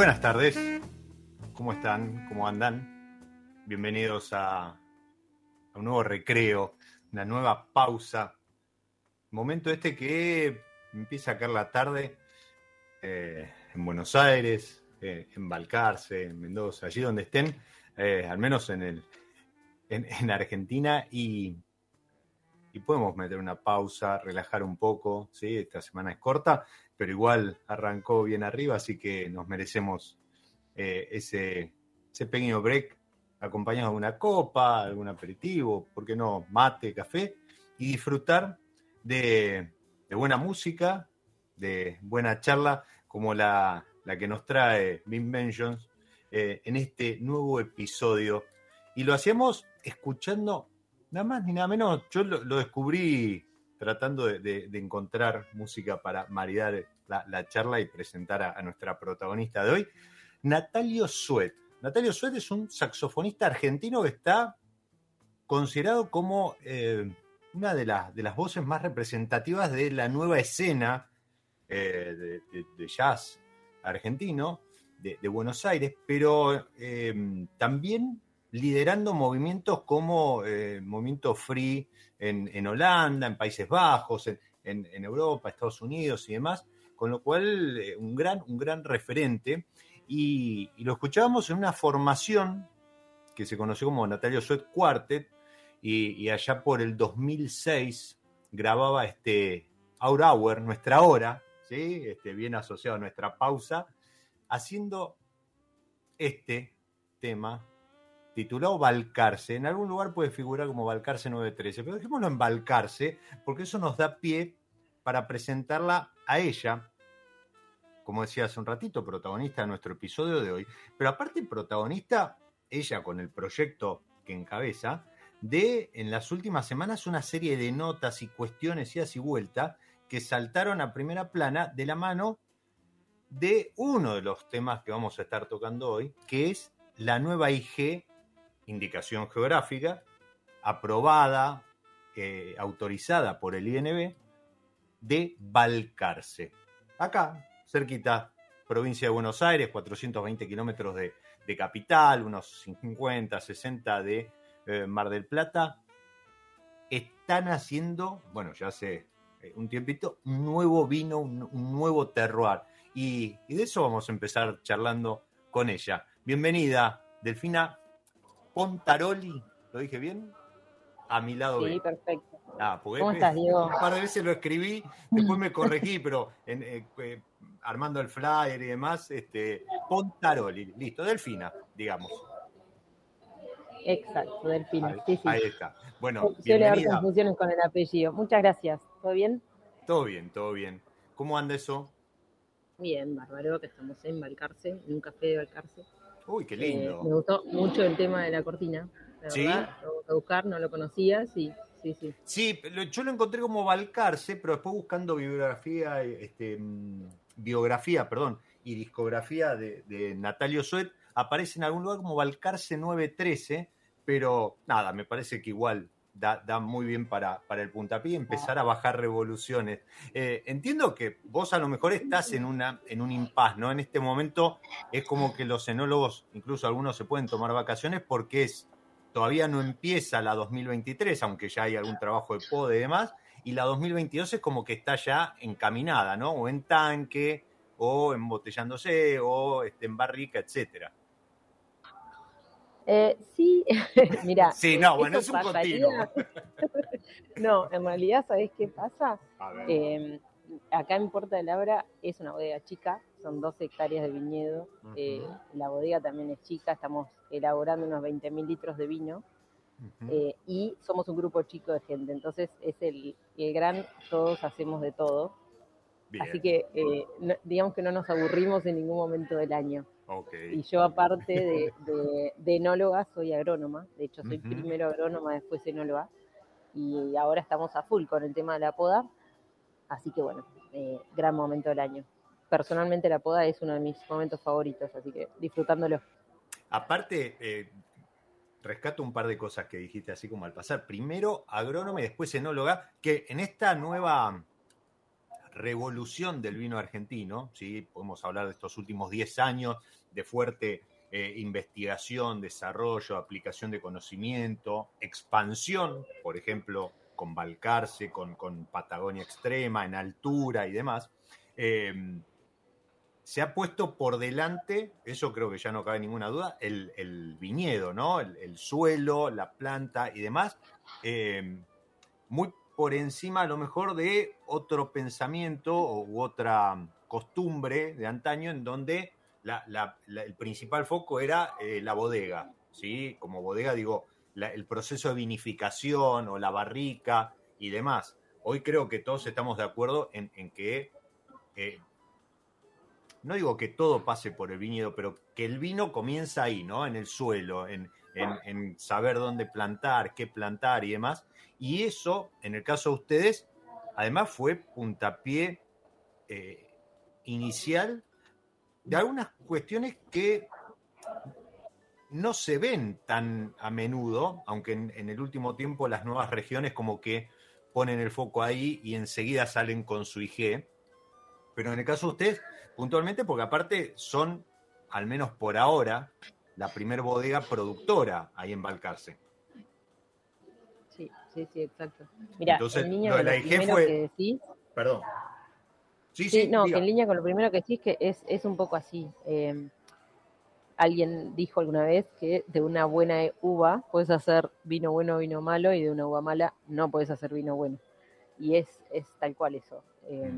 Buenas tardes, ¿cómo están? ¿Cómo andan? Bienvenidos a, un nuevo recreo, una nueva pausa. Momento este que empieza a caer la tarde eh, en Buenos Aires, eh, en Balcarce, en Mendoza, allí donde estén, eh, al menos en, el, en, Argentina, y, y, podemos meter una pausa, relajar un poco, ¿sí? esta semana es corta, pero igual arrancó bien arriba, así que nos merecemos eh, ese, pequeño break acompañado de una copa, algún aperitivo, ¿por qué no? Mate, café, y disfrutar de, buena música, de buena charla, como la, que nos trae Bim Mentions eh, en este nuevo episodio. Y lo hacemos escuchando nada más ni nada menos. Yo lo descubrí tratando de, encontrar música para maridar la, charla y presentar a, nuestra protagonista de hoy, Natalio Suet. Natalio Suet es un saxofonista argentino que está considerado como eh, una de, de, las voces más representativas de la nueva escena eh, de, jazz argentino de, Buenos Aires, pero eh, también liderando movimientos como eh, Movimiento Free en, Holanda, en Países Bajos, en, Europa, Estados Unidos y demás, con lo cual eh, un, gran, un gran referente. Y, lo escuchábamos en una formación que se conoció como Natalio Sweat Quartet, y, allá por el 2006 grababa este Our Hour, nuestra hora, ¿sí? este, bien asociado a nuestra pausa, haciendo este tema titulado Balcarce. En algún lugar puede figurar como Balcarce 913, pero dejémoslo en Balcarce porque eso nos da pie para presentarla a ella, como decía hace un ratito, protagonista de nuestro episodio de hoy, pero aparte protagonista, ella con el proyecto que encabeza, de en las últimas semanas una serie de notas y cuestiones y así vuelta que saltaron a primera plana de la mano de uno de los temas que vamos a estar tocando hoy, que es la nueva IG, indicación geográfica, aprobada, eh, autorizada por el INB, de Balcarce. Acá, cerquita, provincia de Buenos Aires, 420 kilómetros de, capital, unos 50, 60 de eh, Mar del Plata. Están haciendo, bueno, ya hace eh, un tiempito, un nuevo vino, un, nuevo terroir. Y, de eso vamos a empezar charlando con ella. Bienvenida, Delfina Pontaroli, ¿lo dije bien? A mi lado. Sí, perfecto. Ah, ¿Cómo estás, Diego? Un par de veces lo escribí, después me corregí, pero eh, eh, armando el flyer y demás, este, Pontaroli, listo, Delfina, digamos. Exacto, Delfina. Ahí, sí, sí. ahí está. Bueno, Suele haber confusiones con el apellido. Muchas gracias. ¿Todo bien? Todo bien, todo bien. ¿Cómo anda eso? Bien, bárbaro, que estamos en Balcarce, en un café de Balcarce. Uy, qué lindo. Eh, me gustó mucho el tema de la cortina. La ¿Sí? verdad, lo voy a buscar, no lo conocía, sí, sí, sí. Sí, yo lo encontré como Balcarce, pero después buscando bibliografía, este, mm, biografía, perdón, y discografía de, de Natalio Suet, aparece en algún lugar como Balcarce 913, pero nada, me parece que igual da, da muy bien para, para, el puntapié empezar a bajar revoluciones. Eh, entiendo que vos a lo mejor estás en, una, en un impas, ¿no? En este momento es como que los enólogos, incluso algunos se pueden tomar vacaciones porque es todavía no empieza la 2023, aunque ya hay algún trabajo de PODE y demás, y la 2022 es como que está ya encaminada, ¿no? O en tanque, o embotellándose, o este, en barrica, etcétera. Eh, sí, mira. Sí, no, bueno, es un continuo. no, en realidad, ¿sabés qué pasa? Eh, acá en Puerta de Labra es una bodega chica, son 12 hectáreas de viñedo. Uh -huh. eh, la bodega también es chica, estamos elaborando unos 20 mil litros de vino. Uh -huh. y somos un grupo chico de gente, entonces es el, el gran todos hacemos de todo. Bien. Así que no, digamos que no nos aburrimos en ningún momento del año. Okay. Y yo aparte de, de, de, enóloga soy agrónoma, de hecho soy uh -huh. primero agrónoma, después enóloga, y ahora estamos a full con el tema de la poda, así que bueno, eh, gran momento del año. Personalmente la poda es uno de mis momentos favoritos, así que disfrutándolo. Aparte, eh, rescato un par de cosas que dijiste así como al pasar. Primero agrónoma y después enóloga, que en esta nueva revolución del vino argentino, ¿sí? podemos hablar de estos últimos 10 años de fuerte eh, investigación, desarrollo, aplicación de conocimiento, expansión, por ejemplo, con Balcarce, con, con Patagonia Extrema, en altura y demás, eh, se ha puesto por delante, eso creo que ya no cabe ninguna duda, el, el viñedo, ¿no? El, el, suelo, la planta y demás, eh, muy por encima a lo mejor de otro pensamiento u otra costumbre de antaño en donde la, el principal foco era eh, la bodega, ¿sí? Como bodega digo, el proceso de vinificación o la barrica y demás. Hoy creo que todos estamos de acuerdo en, que, eh, no digo que todo pase por el viñedo, pero que el vino comienza ahí, ¿no? En el suelo, en saber dónde plantar, qué plantar y demás. Y eso, en el caso de ustedes, además fue puntapié eh, inicial de algunas cuestiones que no se ven tan a menudo, aunque en, en, el último tiempo las nuevas regiones como que ponen el foco ahí y enseguida salen con su IG. Pero en el caso de ustedes, puntualmente, porque aparte son, al menos por ahora, la primer bodega productora ahí en Balcarce. Sí, sí, sí, exacto. Mira, Entonces, de la IG fue... que decís, Perdón. Sí, sí, sí, no, diga. que en línea con lo primero que decís que es, es un poco así. Eh, alguien dijo alguna vez que de una buena uva puedes hacer vino bueno o vino malo y de una uva mala no puedes hacer vino bueno. Y es, es tal cual eso. Eh,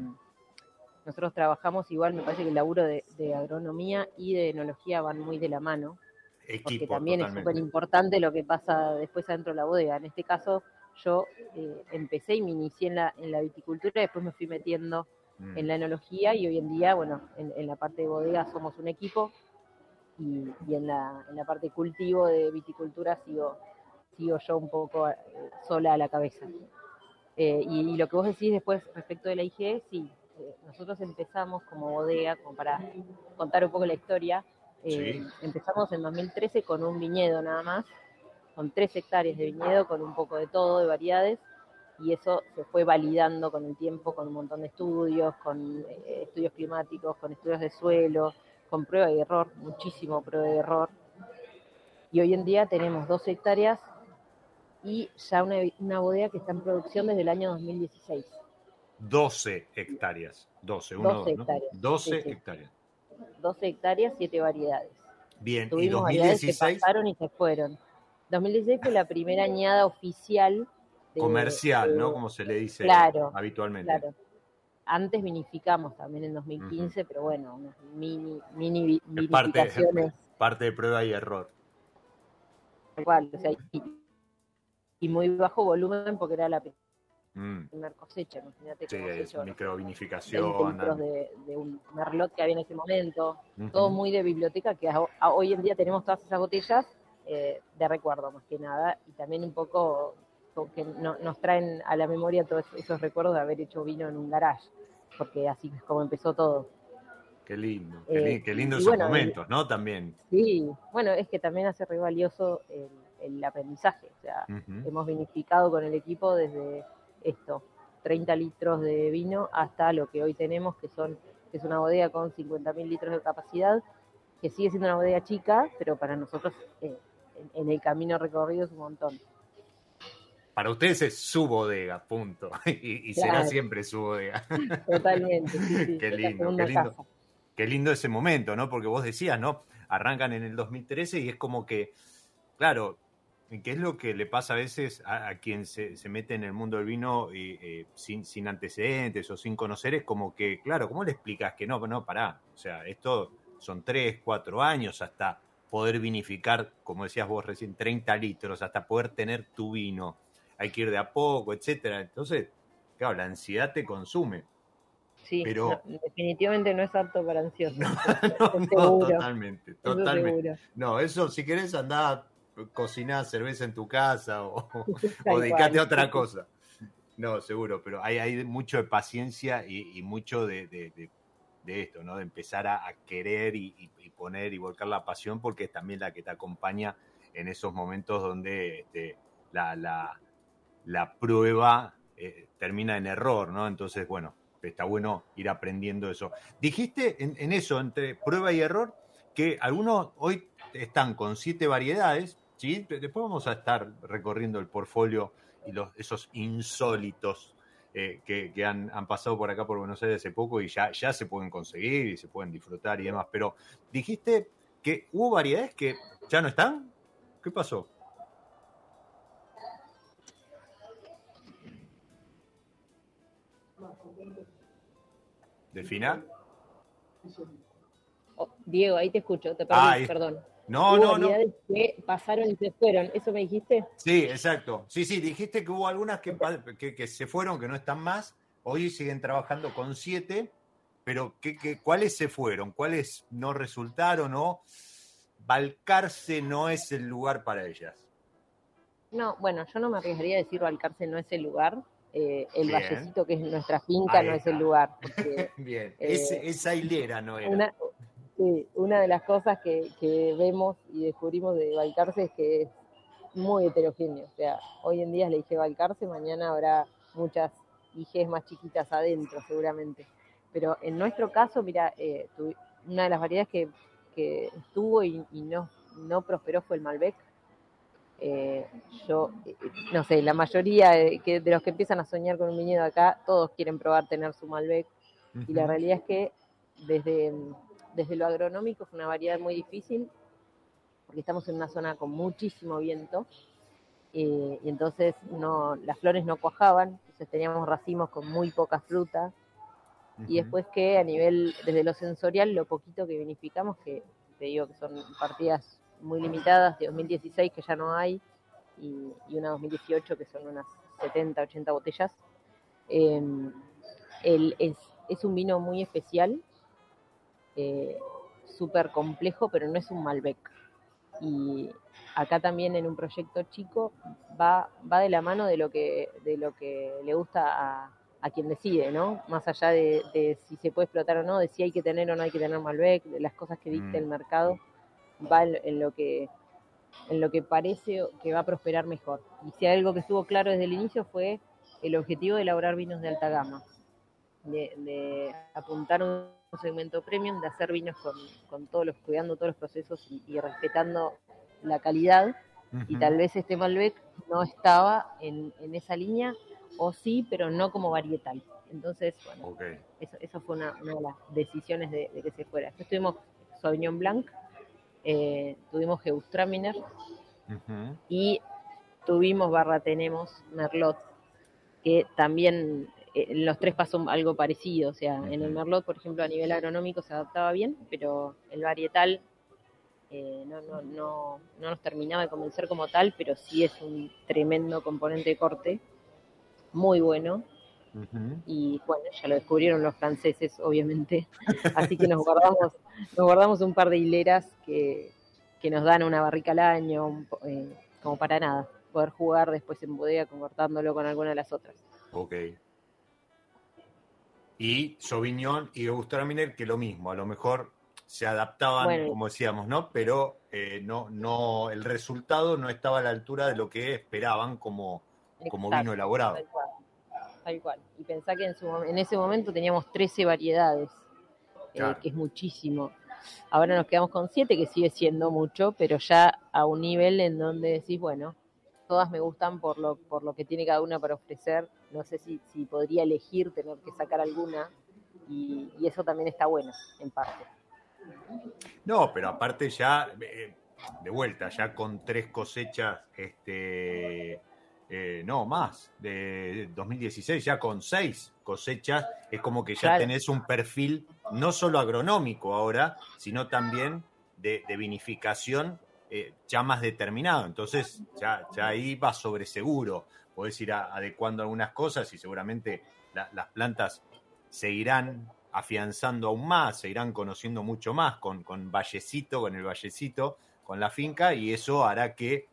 nosotros trabajamos igual, me parece que el laburo de, de agronomía y de enología van muy de la mano, Equipo, porque también totalmente. es súper importante lo que pasa después adentro de la bodega. En este caso, yo eh, empecé y me inicié en la, en la viticultura, después me fui metiendo Mm. en la enología y hoy en día, bueno, en, en la parte de bodega somos un equipo y, y en, la, en, la, parte de cultivo de viticultura sigo, sigo yo un poco eh, sola a la cabeza. Eh, y, y, lo que vos decís después respecto de la IG, sí, eh, nosotros empezamos como bodega, como para contar un poco la historia, eh, empezamos en 2013 con un viñedo nada más, con tres hectáreas de viñedo, con un poco de todo, de variedades, y eso se fue validando con el tiempo, con un montón de estudios, con eh, estudios climáticos, con estudios de suelo, con prueba y error, muchísimo prueba y error. Y hoy en día tenemos dos hectáreas y ya una, una bodega que está en producción desde el año 2016. 12 hectáreas. 12, 1, 12 hectáreas. 12 Sí, hectáreas. 12 hectáreas, 7 variedades. Bien, y Tuvimos variedades que 2016 pasaron y se fueron. 2016 fue la primera añada oficial. De- comercial, ¿no? Como se le dice Claro, habitualmente. Claro. Antes vinificamos también en 2015, pero bueno, unas mini, mini Es parte, vinificaciones parte de prueba y error. igual, o sea, y, y muy bajo volumen porque era la Mm, primera cosecha, imagínate Sí, es hizo, no sé, 20 microvinificación. litros de, de un merlot que había en ese momento, todo muy de biblioteca, que a- a- hoy en día tenemos todas esas botellas eh, de recuerdo más que nada, y también un poco porque no- nos traen a la memoria todos esos recuerdos de haber hecho vino en un garage, porque así es como empezó todo. Qué lindo, qué, Eh, li- qué lindo esos bueno, momentos, ¿no? También. Sí, bueno, es que también hace re valioso el, el aprendizaje, o sea, hemos vinificado con el equipo desde esto, 30 litros de vino hasta lo que hoy tenemos, que son que es una bodega con 50.000 litros de capacidad, que sigue siendo una bodega chica, pero para nosotros eh, en, en el camino recorrido es un montón. Para ustedes es su bodega, punto. Y, y será siempre su bodega. Totalmente. sí, sí, Qué lindo, qué lindo. casa. Qué lindo ese momento, ¿no? Porque vos decías, ¿no? Arrancan en el 2013 y es como que, claro, ¿qué es lo que le pasa a veces a, a quien se, se mete en el mundo del vino y, eh, sin, sin antecedentes o sin conocer? Es como que, claro, ¿cómo le explicas que no? No, pará. O sea, esto son tres, cuatro años hasta poder vinificar, como decías vos recién, 30 litros, hasta poder tener tu vino. Hay que ir de a poco, etcétera. Entonces, claro, la ansiedad te consume. Sí, Pero- no, definitivamente no es apto para ansiosos. No, totalmente, eso totalmente. No, eso si querés andar cocinar cerveza en tu casa o, o dedicate a otra cosa. No, seguro, pero hay, hay mucho de paciencia y, y mucho de, de- de- de esto, ¿no? De empezar a, a querer y, y- y poner y volcar la pasión porque es también la que te acompaña en esos momentos donde este, la, la- la prueba eh, termina en error, ¿no? Entonces, bueno, está bueno ir aprendiendo eso. Dijiste en, eso, entre prueba y error, que algunos hoy están con siete variedades, ¿sí? De- Después vamos a estar recorriendo el portfolio y los, esos insólitos eh, que, han pasado por acá por Buenos Aires hace poco y ya, ya se pueden conseguir y se pueden disfrutar y demás. Pero dijiste que hubo variedades que ya no están. ¿Qué pasó? ¿De final? Oh, Diego, ahí te escucho, te Ah, perdí, ahí- perdón. No, Hubo no, no. que pasaron y se fueron, ¿eso me dijiste? Sí, exacto. Sí, sí, dijiste que hubo algunas que, que se fueron, que no están más. Hoy siguen trabajando con siete, pero ¿qué, qué, cuáles se fueron? ¿Cuáles no resultaron o Balcarce no es el lugar para ellas? No, bueno, yo no me arriesgaría a decir Balcarce no es el lugar. Eh, el Bien. Vallecito, que es nuestra finca, Ahí no es el lugar. Porque Bien, Eh, ese- esa hilera no era. una, sí, una de las cosas que, que vemos y descubrimos de Balcarce es que es muy heterogéneo. O sea, hoy en día le dije Balcarce, mañana habrá muchas IGs más chiquitas adentro, seguramente. Pero en nuestro caso, mira, eh, una de las variedades que, que estuvo y, y no, no prosperó fue el Malbec. Eh, yo, eh, no sé, la mayoría de, que- de los que empiezan a soñar con un viñedo acá, todos quieren probar tener su Malbec. Y la realidad es que desde, desde lo agronómico es una variedad muy difícil, porque estamos en una zona con muchísimo viento, eh, y entonces no, las flores no cuajaban, entonces teníamos racimos con muy poca fruta, y después que a nivel, desde lo sensorial, lo poquito que vinificamos, que te digo que son partidas muy limitadas, de 2016 que ya no hay, y, y una 2018 que son unas 70, 80 botellas, eh, el- es, es un vino muy especial, eh, súper complejo, pero no es un Malbec. Y acá también en un proyecto chico va, va de la mano de lo que, de lo que le gusta a, a quien decide, ¿no? Más allá de, si se puede explotar o no, de si hay que tener o no hay que tener Malbec, de las cosas que dicta el mm. mercado, va en, lo que en lo que parece que va a prosperar mejor. Y si algo que estuvo claro desde el inicio fue el objetivo de elaborar vinos de alta gama, de, apuntar un segmento premium, de hacer vinos con, todos los, cuidando todos los procesos y, respetando la calidad. Y tal vez este Malbec no estaba en, esa línea, o sí, pero no como varietal. Entonces, bueno, eso, fue una, de las decisiones de, que se fuera. Después tuvimos Sauvignon Blanc, eh, tuvimos Geustraminer y tuvimos barra tenemos Merlot, que también eh, los tres pasó algo parecido, o sea, en el Merlot, por ejemplo, a nivel agronómico se adaptaba bien, pero el varietal eh, no, no, no, no nos terminaba de convencer como tal, pero sí es un tremendo componente de corte, muy bueno. Y bueno, ya lo descubrieron los franceses, obviamente. Así que nos guardamos, nos guardamos un par de hileras que, que nos dan una barrica al año, eh, como para nada poder jugar después en bodega cortándolo con alguna de las otras. Ok. Y Sauvignon y Miner, que lo mismo, a lo mejor se adaptaban, como decíamos, ¿no? Pero eh, no, no, el resultado no estaba a la altura de lo que esperaban como, como vino elaborado. Tal cual, Y pensá que en, su, en ese momento teníamos 13 variedades, eh, que es muchísimo. Ahora nos quedamos con 7, que sigue siendo mucho, pero ya a un nivel en donde decís, bueno, todas me gustan por lo, por lo que tiene cada una para ofrecer. No sé si, si podría elegir tener que sacar alguna y, eso también está bueno, en parte. No, pero aparte ya, eh, de vuelta, ya con tres cosechas, este, eh, no, más, de 2016, ya con seis cosechas, es como que ya tenés un perfil no solo agronómico ahora, sino también de, de vinificación eh, ya más determinado. Entonces, ya, ya ahí va sobre seguro. Podés ir adecuando algunas cosas y seguramente las plantas seguirán afianzando aún más, se irán conociendo mucho más con, con Vallecito, con el Vallecito, con la finca, y eso hará que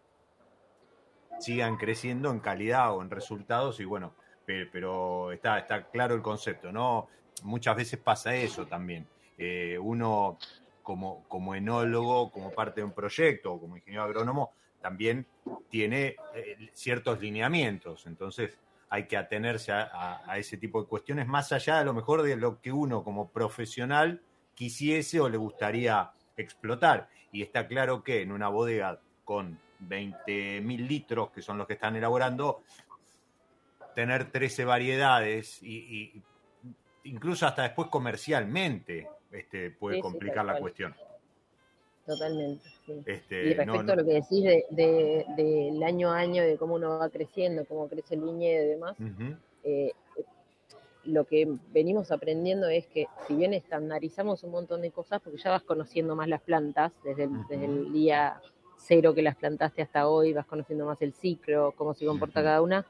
sigan creciendo en calidad o en resultados. Y bueno, pero, está, está claro el concepto, ¿no? Muchas veces pasa eso también. Eh, uno como, como enólogo, como parte de un proyecto o como ingeniero agrónomo, también tiene eh, ciertos lineamientos. Entonces hay que atenerse a, ese tipo de cuestiones más allá a lo mejor de lo que uno como profesional quisiese o le gustaría explotar. Y está claro que en una bodega con 20.000 litros, que son los que están elaborando, tener 13 variedades y incluso hasta después comercialmente este, puede complicar la cuestión. Totalmente. Este, y respecto a lo que decís del de, año a año, de cómo uno va creciendo, cómo crece el viñedo y demás, eh, lo que venimos aprendiendo es que si bien estandarizamos un montón de cosas, porque ya vas conociendo más las plantas, desde el, desde el día cero que las plantaste hasta hoy, vas conociendo más el ciclo, cómo se comporta cada una,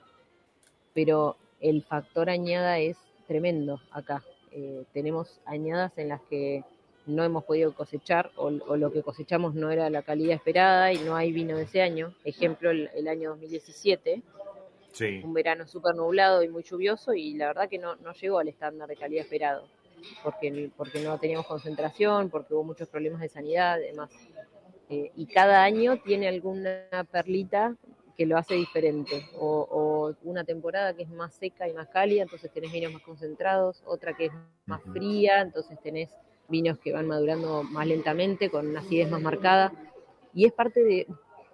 pero el factor añada es tremendo acá. Eh, tenemos añadas en las que no hemos podido cosechar o, lo que cosechamos no era la calidad esperada y no hay vino de ese año. Ejemplo, el, año 2017, un verano súper nublado y muy lluvioso y la verdad que no, no llegó al estándar de calidad esperado, porque, porque no teníamos concentración, porque hubo muchos problemas de sanidad, además. Eh, y cada año tiene alguna perlita que lo hace diferente. O, una temporada que es más seca y más cálida, entonces tenés vinos más concentrados, otra que es más fría, entonces tenés vinos que van madurando más lentamente, con una acidez más marcada. Y es parte de,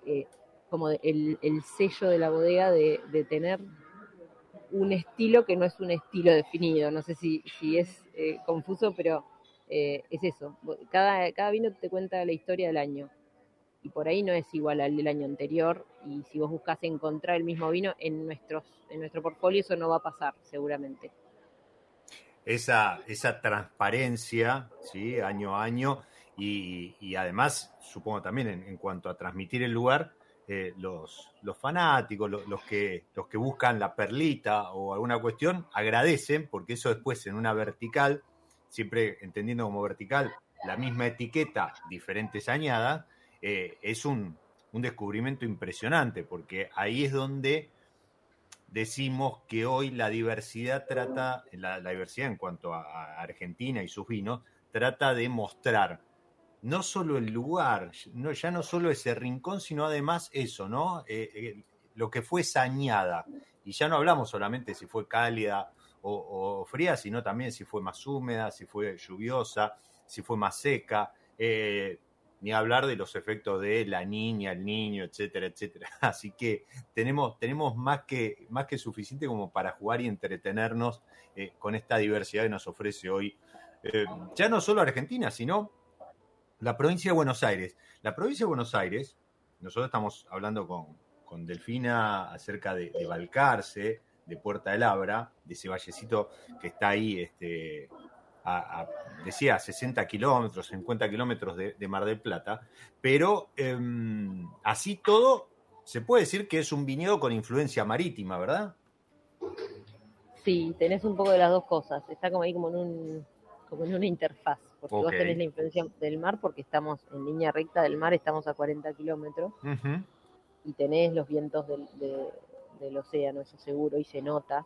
eh, como el, sello de la bodega de, tener un estilo que no es un estilo definido. No sé si, si es eh, confuso, pero eh, es eso. Cada, cada vino te cuenta la historia del año y por ahí no es igual al del año anterior y si vos buscas encontrar el mismo vino en nuestros en nuestro portfolio eso no va a pasar seguramente. Esa, esa transparencia, ¿sí? año a año, y, además, supongo también en, cuanto a transmitir el lugar, eh, los, los fanáticos, los, que, los que buscan la perlita o alguna cuestión, agradecen, porque eso después en una vertical, siempre entendiendo como vertical, la misma etiqueta, diferentes añadas, eh, es un, descubrimiento impresionante, porque ahí es donde decimos que hoy la diversidad trata, la, diversidad en cuanto a, Argentina y sus vinos, trata de mostrar no solo el lugar, no, ya no solo ese rincón, sino además eso, ¿no? Eh, eh, lo que fue sañada. Y ya no hablamos solamente si fue cálida o, fría, sino también si fue más húmeda, si fue lluviosa, si fue más seca. Ni hablar de los efectos de la niña, el niño, etcétera, etcétera. Así que tenemos, tenemos más, que, más que suficiente como para jugar y entretenernos con esta diversidad que nos ofrece hoy, ya no solo Argentina, sino la provincia de Buenos Aires. La provincia de Buenos Aires, nosotros estamos hablando con, Delfina acerca de, de, Balcarce, de Puerta del Abra, de ese vallecito que está ahí, este, a, decía, 60 kilómetros, 50 kilómetros de, Mar del Plata, pero em, así todo, se puede decir que es un viñedo con influencia marítima, ¿verdad? Sí, tenés un poco de las dos cosas, está como ahí como en, un, como en una interfaz porque vos tenés la influencia del mar porque estamos en línea recta del mar, estamos a 40 kilómetros. Y tenés los vientos del, océano, eso seguro, y se nota.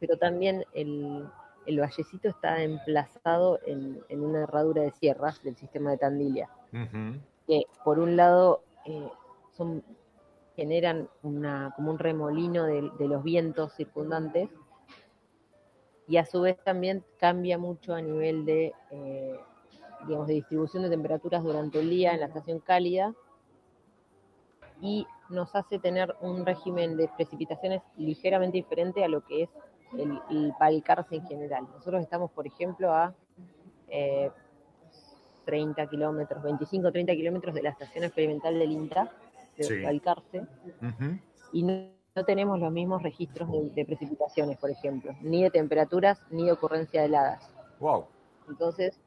Pero también el, vallecito está emplazado en, una herradura de sierras del sistema de Tandilia, que por un lado eh, son, generan una, como un remolino de, de los vientos circundantes y a su vez también cambia mucho a nivel de, eh, digamos, de distribución de temperaturas durante el día en la estación cálida y nos hace tener un régimen de precipitaciones ligeramente diferente a lo que es el, el en general. Nosotros estamos, por ejemplo, a 30 eh, kilómetros, 25, 30 kilómetros de la estación experimental del INTA, de sí. y no no tenemos los mismos registros de, precipitaciones, por ejemplo, ni de temperaturas, ni de ocurrencia de heladas. Wow. Entonces,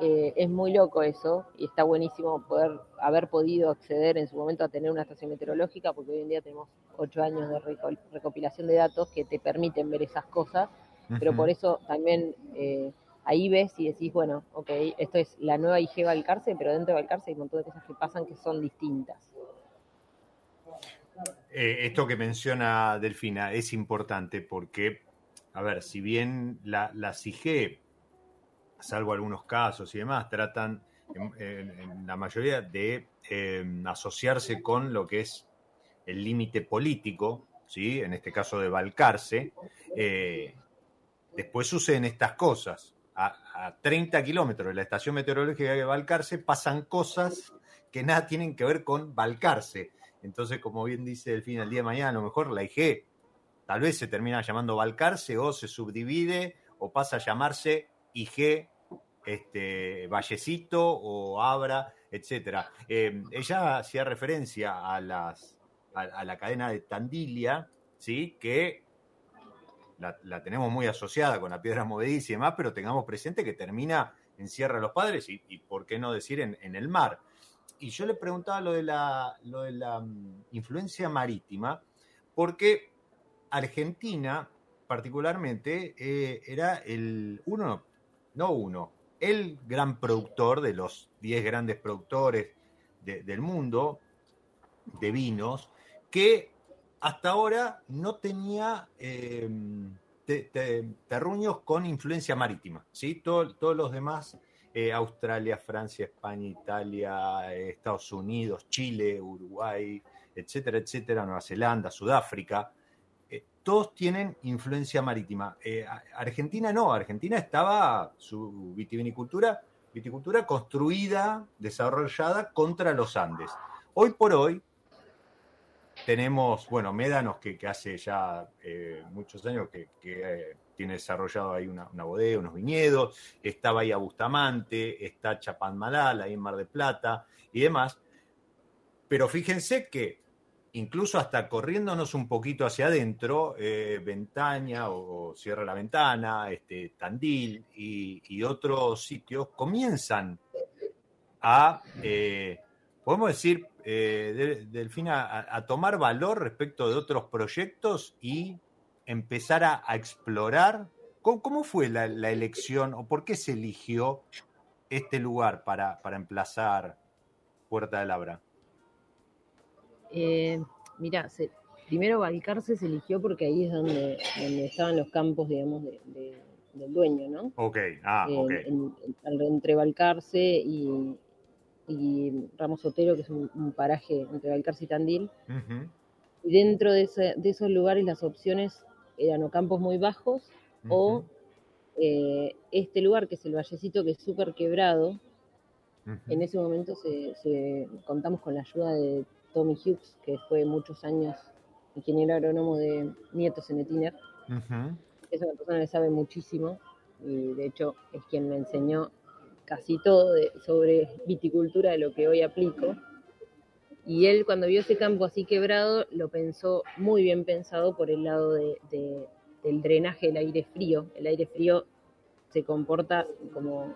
eh, es muy loco eso y está buenísimo poder haber podido acceder en su momento a tener una estación meteorológica, porque hoy en día tenemos ocho años de recopilación de datos que te permiten ver esas cosas, pero por eso también eh, ahí ves y decís, bueno, ok, esto es la nueva IG Valcarce, pero dentro de Valcarce hay un montón de cosas que pasan que son distintas. Eh, esto que menciona Delfina es importante porque, a ver, si bien la, la CIG, salvo algunos casos y demás, tratan en, la mayoría de em, asociarse con lo que es el límite político, ¿sí? en este caso de Balcarce, eh, después suceden estas cosas. A, a 30 kilómetros de la estación meteorológica de Balcarce pasan cosas que nada tienen que ver con Balcarce. Entonces, como bien dice Delfín, el día de mañana a lo mejor la IG tal vez se termina llamando Balcarce o se subdivide o pasa a llamarse IG este, Vallecito o Abra, etcétera. Eh, ella hacía referencia a, las, a, la cadena de Tandilia, ¿sí? que la, tenemos muy asociada con la piedra movediza y demás, pero tengamos presente que termina en Sierra de los Padres y, por qué no decir en el mar y yo le preguntaba lo de la, lo de la mm, influencia marítima, porque Argentina, particularmente, eh, era el uno, no uno, el gran productor de los 10 grandes productores del mundo de vinos, que hasta ahora no tenía eh, terruños con influencia marítima. ¿sí? todos los demás eh, Australia, Francia, España, Italia, eh, Estados Unidos, Chile, Uruguay, etcétera, etcétera, Nueva Zelanda, Sudáfrica, eh, todos tienen influencia marítima. Argentina no, Argentina estaba su vitivinicultura, viticultura construida, desarrollada contra los Andes. Hoy por hoy, tenemos, bueno, Médanos, que, hace ya muchos años que, tiene desarrollado ahí una, bodega, unos viñedos, está Bahía Bustamante, está Chapadmalal, ahí en Mar de Plata y demás. Pero fíjense que incluso hasta corriéndonos un poquito hacia adentro, eh, Ventaña o, Cierra la Ventana, este, Tandil y, otros sitios comienzan a, eh, podemos decir, eh, Delfina, a, tomar valor respecto de otros proyectos y empezar a, explorar? ¿Cómo, fue la, elección o por qué se eligió este lugar para, emplazar Puerta del Abra? Eh, mira, primero Balcarce se eligió porque ahí es donde, donde estaban los campos, digamos, de, del dueño, ¿no? Ok, ah, ok. entre Balcarce y, y, Ramos Otero, que es un, paraje entre Balcarce y Tandil. Y dentro de, esos lugares las opciones eran o campos muy bajos o eh, este lugar, que es el Vallecito, que es súper quebrado. En ese momento se, contamos con la ayuda de Tommy Hughes, que fue muchos años ingeniero agrónomo de Nietos en Etiner. Es una persona que sabe muchísimo y de hecho es quien me enseñó casi todo sobre viticultura de lo que hoy aplico. Y él cuando vio ese campo así quebrado, lo pensó muy bien pensado por el lado de, del drenaje del aire frío. El aire frío se comporta como,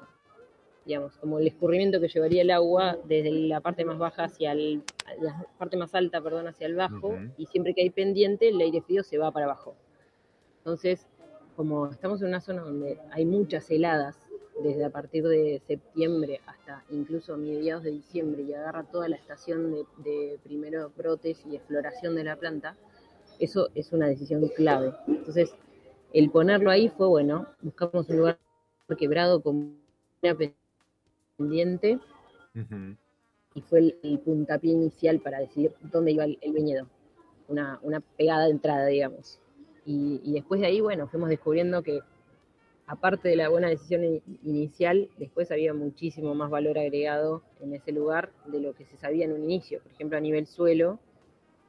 digamos, como el escurrimiento que llevaría el agua desde la parte más baja hacia el, la parte más alta, perdón, hacia el bajo, y siempre que hay pendiente, el aire frío se va para abajo. Entonces, como estamos en una zona donde hay muchas heladas, desde a partir de septiembre hasta incluso mediados de diciembre y agarra toda la estación de, de primero brotes y exploración de la planta, eso es una decisión clave. Entonces, el ponerlo ahí fue bueno, buscamos un lugar quebrado con una pendiente y fue el, puntapié inicial para decidir dónde iba el, viñedo, una, pegada de entrada, digamos. Y, después de ahí, bueno, fuimos descubriendo que aparte de la buena decisión inicial, después había muchísimo más valor agregado en ese lugar de lo que se sabía en un inicio. Por ejemplo, a nivel suelo,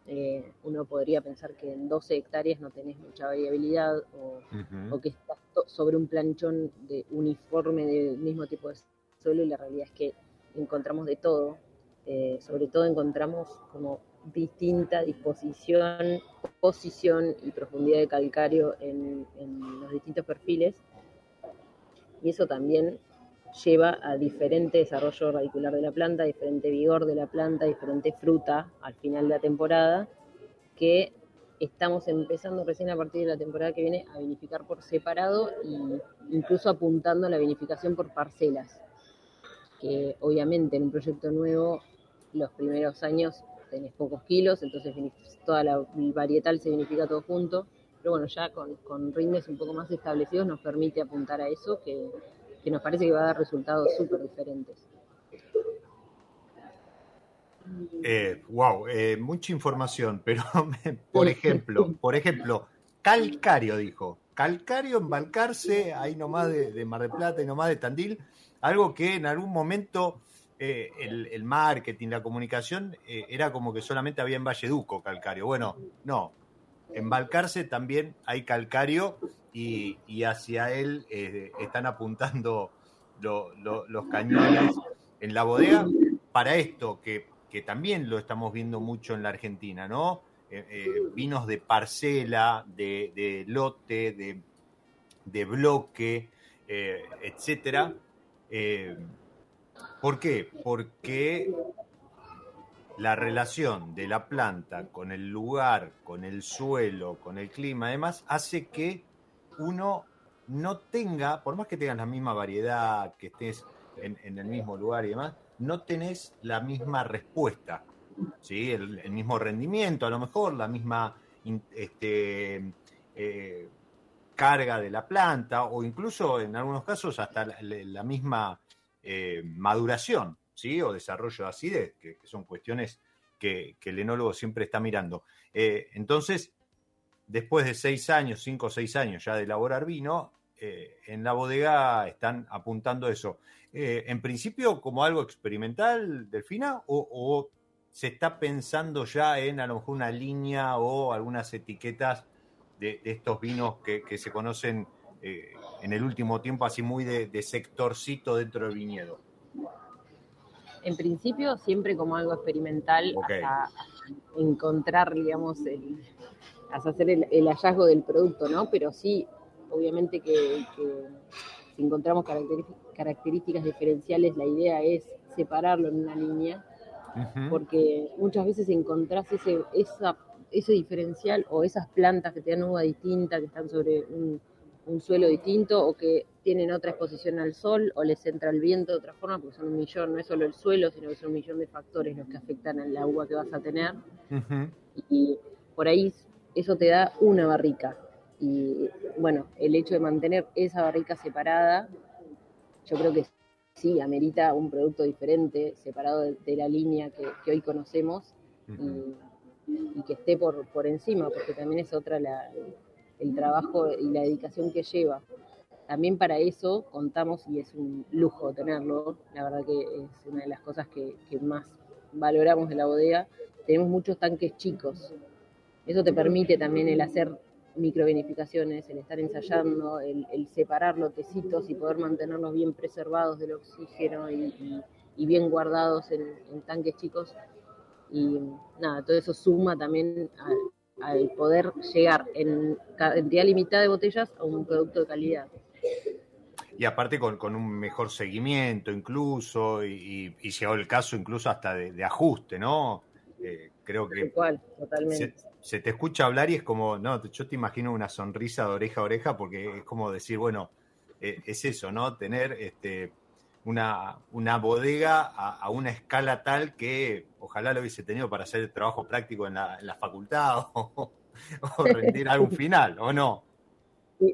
eh, uno podría pensar que en 12 hectáreas no tenés mucha variabilidad o, que estás sobre un planchón de uniforme del mismo tipo de suelo y la realidad es que encontramos de todo. Eh, sobre todo encontramos como distinta disposición, posición y profundidad de calcario en, en los distintos perfiles. Y eso también lleva a diferente desarrollo radicular de la planta, diferente vigor de la planta, diferente fruta al final de la temporada, que estamos empezando recién a partir de la temporada que viene a vinificar por separado e incluso apuntando a la vinificación por parcelas, que obviamente en un proyecto nuevo los primeros años tenés pocos kilos, entonces toda la varietal se vinifica todo junto, pero bueno, ya con, con rindes un poco más establecidos nos permite apuntar a eso, que que nos parece que va a dar resultados súper diferentes. Eh, wow, eh, mucha información, pero por ejemplo, por ejemplo, calcario dijo, calcario embalcarse ahí nomás de, Mar del Plata y nomás de Tandil, algo que en algún momento eh, el, marketing, la comunicación era como que solamente había en Valleduco calcario. Bueno, no, embalcarse también hay calcario y, hacia él eh, están apuntando los cañones en la bodega para esto, que, también lo estamos viendo mucho en la Argentina, ¿no? Eh, eh, vinos de parcela, de, lote, de, bloque, etcétera. ¿Por qué? Porque la relación de la planta con el lugar, con el suelo, con el clima, además, hace que uno no tenga, por más que tengas la misma variedad, que estés en, el mismo lugar y demás, no tenés la misma respuesta, ¿sí? el, mismo rendimiento, a lo mejor, la misma este, eh, carga de la planta o incluso en algunos casos hasta la, misma eh, maduración ¿sí? o desarrollo de acidez, que, son cuestiones que, el enólogo siempre está mirando. Eh, entonces, después de seis años, cinco o seis años ya de elaborar vino, eh, en la bodega están apuntando eso. Eh, en principio, como algo experimental, Delfina, o, se está pensando ya en a lo mejor una línea o algunas etiquetas de, estos vinos que, se conocen en el último tiempo, así muy de, sectorcito dentro del viñedo. En principio, siempre como algo experimental, hasta encontrar, digamos, el, hacer el, hallazgo del producto, ¿no? Pero sí, obviamente que, si encontramos características diferenciales, la idea es separarlo en una línea, porque muchas veces encontrás ese, esa, ese diferencial o esas plantas que te dan uva distinta, que están sobre un, suelo distinto o que tienen otra exposición al sol o les entra el viento de otra forma, porque son un millón, no es solo el suelo, sino que son un millón de factores los que afectan al agua que vas a tener. Y por ahí eso te da una barrica. Y bueno, el hecho de mantener esa barrica separada, yo creo que sí, amerita un producto diferente, separado de, la línea que, hoy conocemos y, que esté por, por encima, porque también es otra la, el trabajo y la dedicación que lleva. También para eso contamos y es un lujo tenerlo, la verdad que es una de las cosas que, más valoramos de la bodega. Tenemos muchos tanques chicos, eso te permite también el hacer microvinificaciones, el estar ensayando, el, separar lotecitos y poder mantenerlos bien preservados del oxígeno y, bien guardados en, tanques chicos. Y nada, todo eso suma también al poder llegar en cantidad limitada de botellas a un producto de calidad. Y aparte con, un mejor seguimiento incluso, y, y, llegó el caso incluso hasta de, ajuste, ¿no? Eh, creo que... Igual, totalmente se te escucha hablar y es como, no, yo te imagino una sonrisa de oreja a oreja porque es como decir, bueno, eh, es eso, ¿no? Tener este, una, una bodega a, una escala tal que ojalá lo hubiese tenido para hacer trabajo práctico en la, en la facultad o, rendir algún final, ¿o no?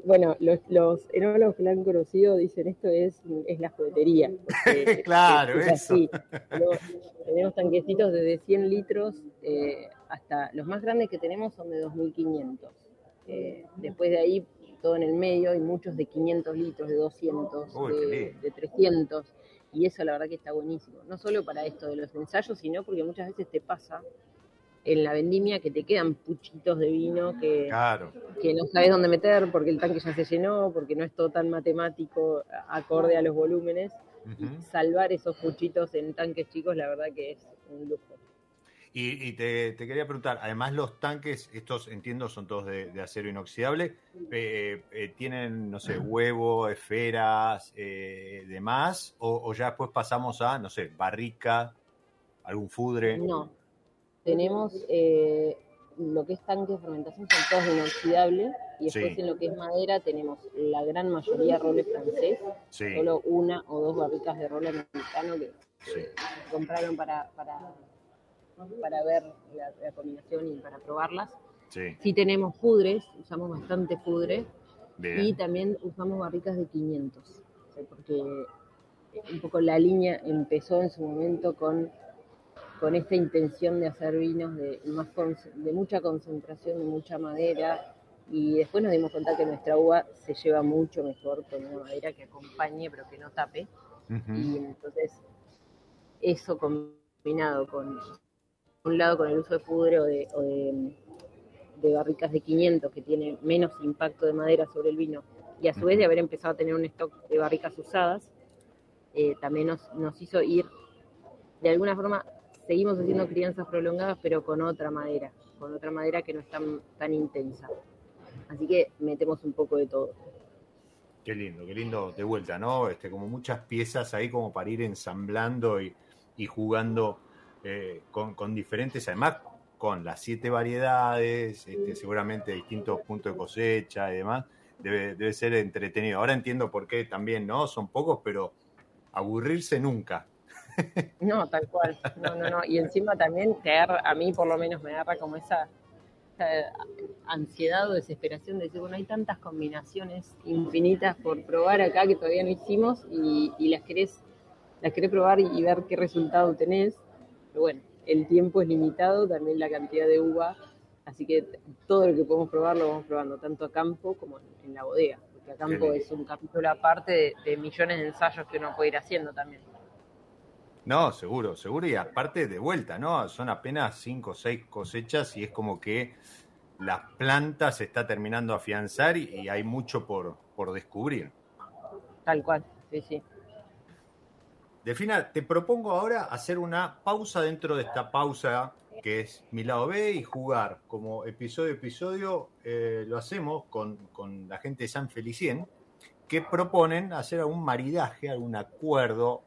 bueno, los, los enólogos que la han conocido dicen esto es, es la juguetería. claro, eso. Tenemos, tanquecitos de 100 litros eh, hasta los más grandes que tenemos son de 2.500. Eh, después de ahí, todo en el medio, hay muchos de 500 litros, de 200, de, 300. Y eso la verdad que está buenísimo. No solo para esto de los ensayos, sino porque muchas veces te pasa en la vendimia que te quedan puchitos de vino que, que no sabes dónde meter porque el tanque ya se llenó, porque no es todo tan matemático acorde a los volúmenes. Y salvar esos puchitos en tanques chicos, la verdad que es un lujo. Y, te, quería preguntar, además los tanques, estos entiendo son todos de, acero inoxidable, eh, eh, ¿tienen, no sé, huevo, esferas, eh, demás? O, ya después pasamos a, no sé, barrica, algún fudre? No, tenemos eh, lo que es tanque de fermentación, son todos inoxidables, y después en lo que es madera tenemos la gran mayoría roble francés, solo una o dos barricas de roble americano que compraron para para ver la, combinación y para probarlas. Sí. tenemos pudres, usamos bastante pudre y también usamos barricas de 500, porque un poco la línea empezó en su momento con, con esta intención de hacer vinos de, más de mucha concentración, de mucha madera, y después nos dimos cuenta que nuestra uva se lleva mucho mejor con una madera que acompañe pero que no tape. Y entonces eso combinado con un lado con el uso de pudre o de, barricas de 500 que tiene menos impacto de madera sobre el vino y a su vez de haber empezado a tener un stock de barricas usadas, eh, también nos, nos hizo ir, de alguna forma, seguimos haciendo crianzas prolongadas, pero con otra madera, con otra madera que no es tan, tan intensa. Así que metemos un poco de todo. Qué lindo, qué lindo de vuelta, ¿no? Este, como muchas piezas ahí como para ir ensamblando y, y jugando eh, con, diferentes, además con las siete variedades, este, seguramente distintos puntos de cosecha y demás, debe, ser entretenido. Ahora entiendo por qué también, ¿no? Son pocos, pero aburrirse nunca. No, tal cual. No, no, no. Y encima también te a mí por lo menos me agarra como esa, ansiedad o desesperación de decir, bueno, hay tantas combinaciones infinitas por probar acá que todavía no hicimos y, las querés, las querés probar y ver qué resultado tenés pero bueno, el tiempo es limitado, también la cantidad de uva, así que todo lo que podemos probar lo vamos probando, tanto a campo como en, la bodega, porque a campo es un capítulo aparte de, millones de ensayos que uno puede ir haciendo también. No, seguro, seguro, y aparte de vuelta, ¿no? Son apenas cinco o seis cosechas y es como que la planta se está terminando a afianzar y, y hay mucho por, por descubrir. Tal cual, sí, sí. Defina, te propongo ahora hacer una pausa dentro de esta pausa que es mi lado B y jugar como episodio a episodio. Eh, lo hacemos con, la gente de San Felicien que proponen hacer algún maridaje, algún acuerdo.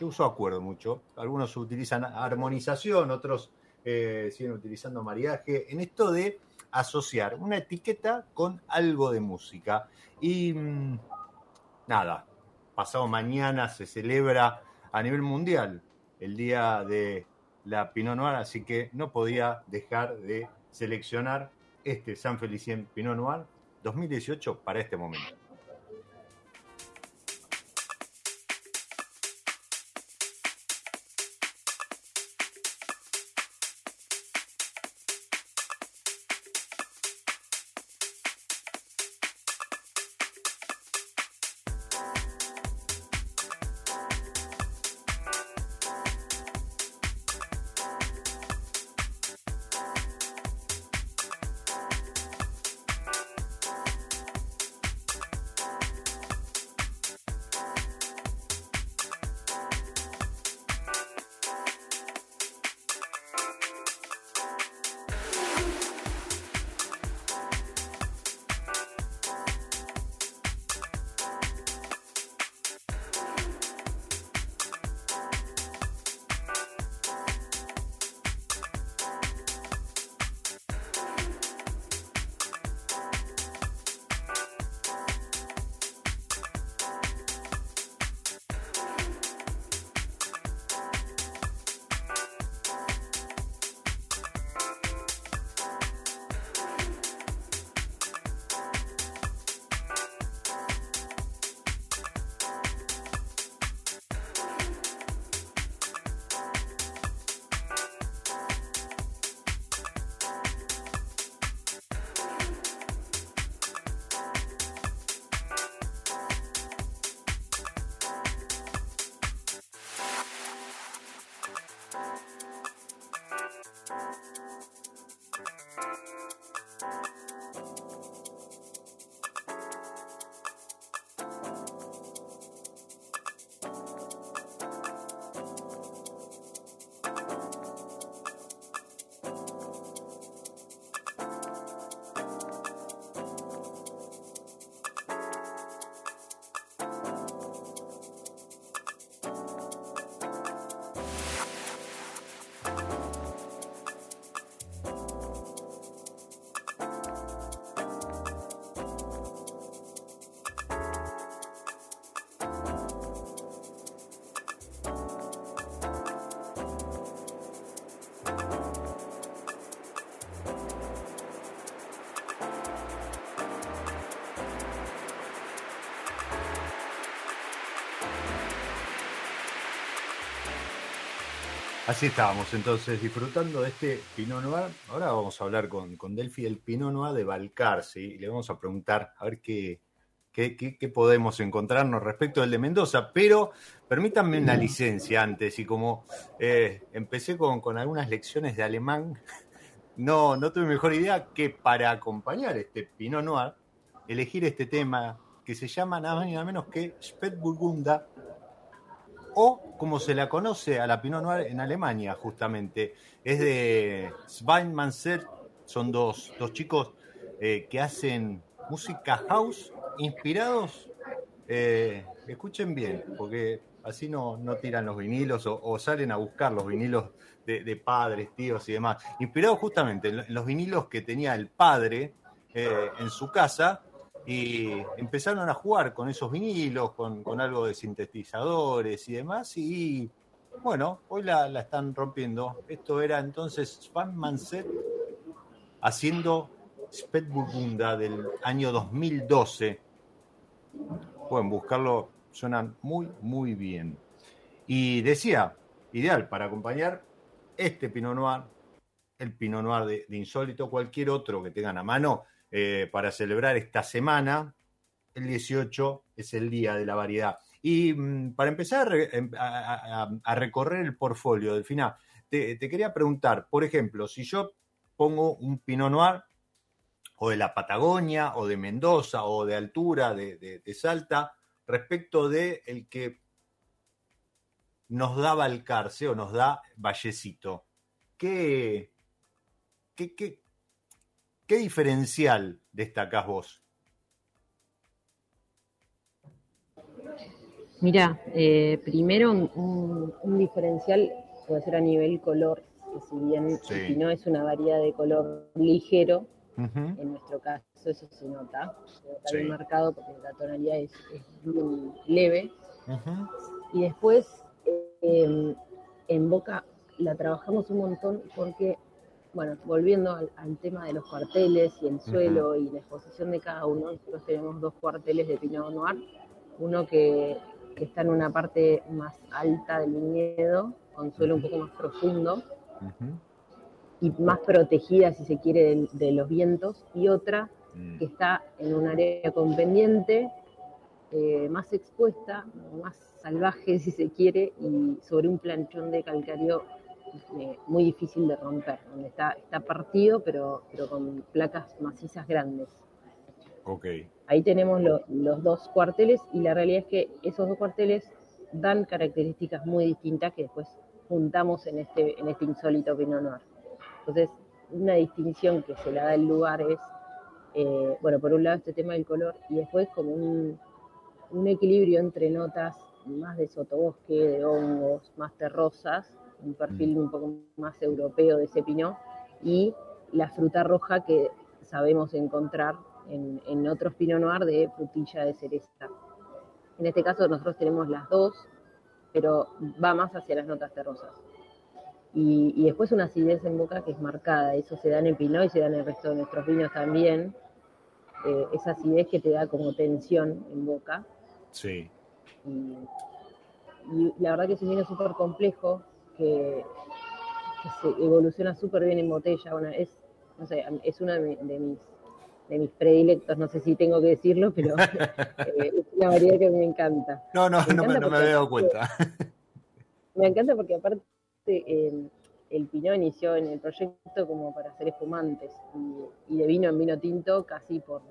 Yo uso acuerdo mucho. Algunos utilizan armonización, otros eh, siguen utilizando maridaje. En esto de asociar una etiqueta con algo de música. Y mm, nada, pasado mañana se celebra a nivel mundial el día de la Pinot Noir, así que no podía dejar de seleccionar este San Felicien Pinot Noir 2018 para este momento. Así estábamos entonces disfrutando de este Pinot Noir. Ahora vamos a hablar con, con Delphi del Pinot Noir de Balcarce y le vamos a preguntar a ver qué, qué, podemos encontrarnos respecto del de Mendoza. Pero permítanme una licencia antes y como eh, empecé con, con, algunas lecciones de alemán, no, no tuve mejor idea que para acompañar este Pinot Noir, elegir este tema que se llama nada más ni nada menos que Spätburgunder o como se la conoce a la Pinot Noir en Alemania, justamente. Es de Svein Manser, son dos, chicos eh, que hacen música house inspirados. Eh, escuchen bien, porque así no, no tiran los vinilos o, salen a buscar los vinilos de, padres, tíos y demás. Inspirados justamente en los vinilos que tenía el padre eh, en su casa y empezaron a jugar con esos vinilos, con, algo de sintetizadores y demás, y bueno, hoy la, están rompiendo. Esto era entonces Van Manset haciendo Spätburgunder del año 2012. Pueden buscarlo, suenan muy, muy bien. Y decía, ideal para acompañar este Pinot Noir, el Pinot Noir de, de Insólito, cualquier otro que tengan a mano eh, para celebrar esta semana. El 18 es el día de la variedad. Y mm, para empezar em, a, recorrer el portfolio del final, te, quería preguntar, por ejemplo, si yo pongo un Pinot Noir o de la Patagonia o de Mendoza o de altura de, Salta respecto de el que nos da Valcarce o nos da Vallecito. ¿Qué, qué, qué, ¿Qué diferencial destacás vos? Mira, eh, primero un, diferencial puede ser a nivel color, que si bien si no es una variedad de color ligero, en nuestro caso eso se nota, está bien marcado porque la tonalidad es, muy leve. Y después em, en boca la trabajamos un montón porque bueno, volviendo al, tema de los cuarteles y el suelo y la exposición de cada uno, nosotros tenemos dos cuarteles de Pinot Noir, uno que, está en una parte más alta del viñedo, con suelo un poco más profundo. Y más protegida, si se quiere, de, los vientos, y otra mm. que está en un área con pendiente, eh, más expuesta, más salvaje, si se quiere, y sobre un planchón de calcario eh, muy difícil de romper, donde está, está partido, pero, pero con placas macizas grandes. Okay. Ahí tenemos los dos cuarteles y la realidad es que esos dos cuarteles dan características muy distintas que después juntamos en este, en este insólito Pinot Noir. Entonces, una distinción que se le da el lugar es, eh, bueno, por un lado este tema del color y después como un, un equilibrio entre notas más de sotobosque, de hongos, más terrosas, un perfil mm. un poco más europeo de ese pinot, y la fruta roja que sabemos encontrar en, otros pinot noir de frutilla de cereza. En este caso nosotros tenemos las dos, pero va más hacia las notas terrosas. Y, después una acidez en boca que es marcada, eso se da en el pinot y se da en el resto de nuestros vinos también, eh, esa acidez que te da como tensión en boca. Sí. Y, la verdad que es un vino súper complejo, que, se evoluciona súper bien en botella. Bueno, es, no sé, es uno de, mis de mis predilectos, no sé si tengo que decirlo, pero eh, es una variedad que me encanta. No, no, no, me, había dado cuenta. Me encanta porque aparte el, el Pinot inició en el proyecto como para hacer espumantes y, y de vino en vino tinto casi por,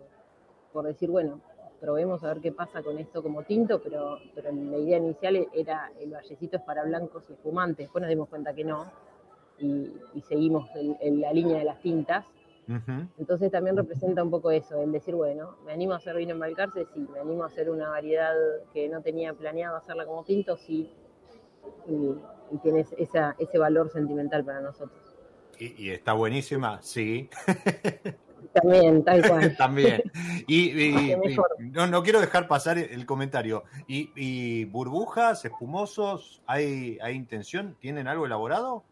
por decir, bueno, probemos a ver qué pasa con esto como tinto, pero, pero la idea inicial era el vallecito es para blancos y espumantes. Después nos dimos cuenta que no, y, seguimos en, la línea de las tintas. Entonces también representa un poco eso, el decir, bueno, me animo a hacer vino en Balcarce, sí, me animo a hacer una variedad que no tenía planeado hacerla como tinto, sí, y, y tiene ese valor sentimental para nosotros. y está buenísima, sí. También, tal cual. También. Y, no, no, quiero dejar pasar el comentario. ¿Y, burbujas, espumosos, ¿hay, hay intención? ¿Tienen algo elaborado?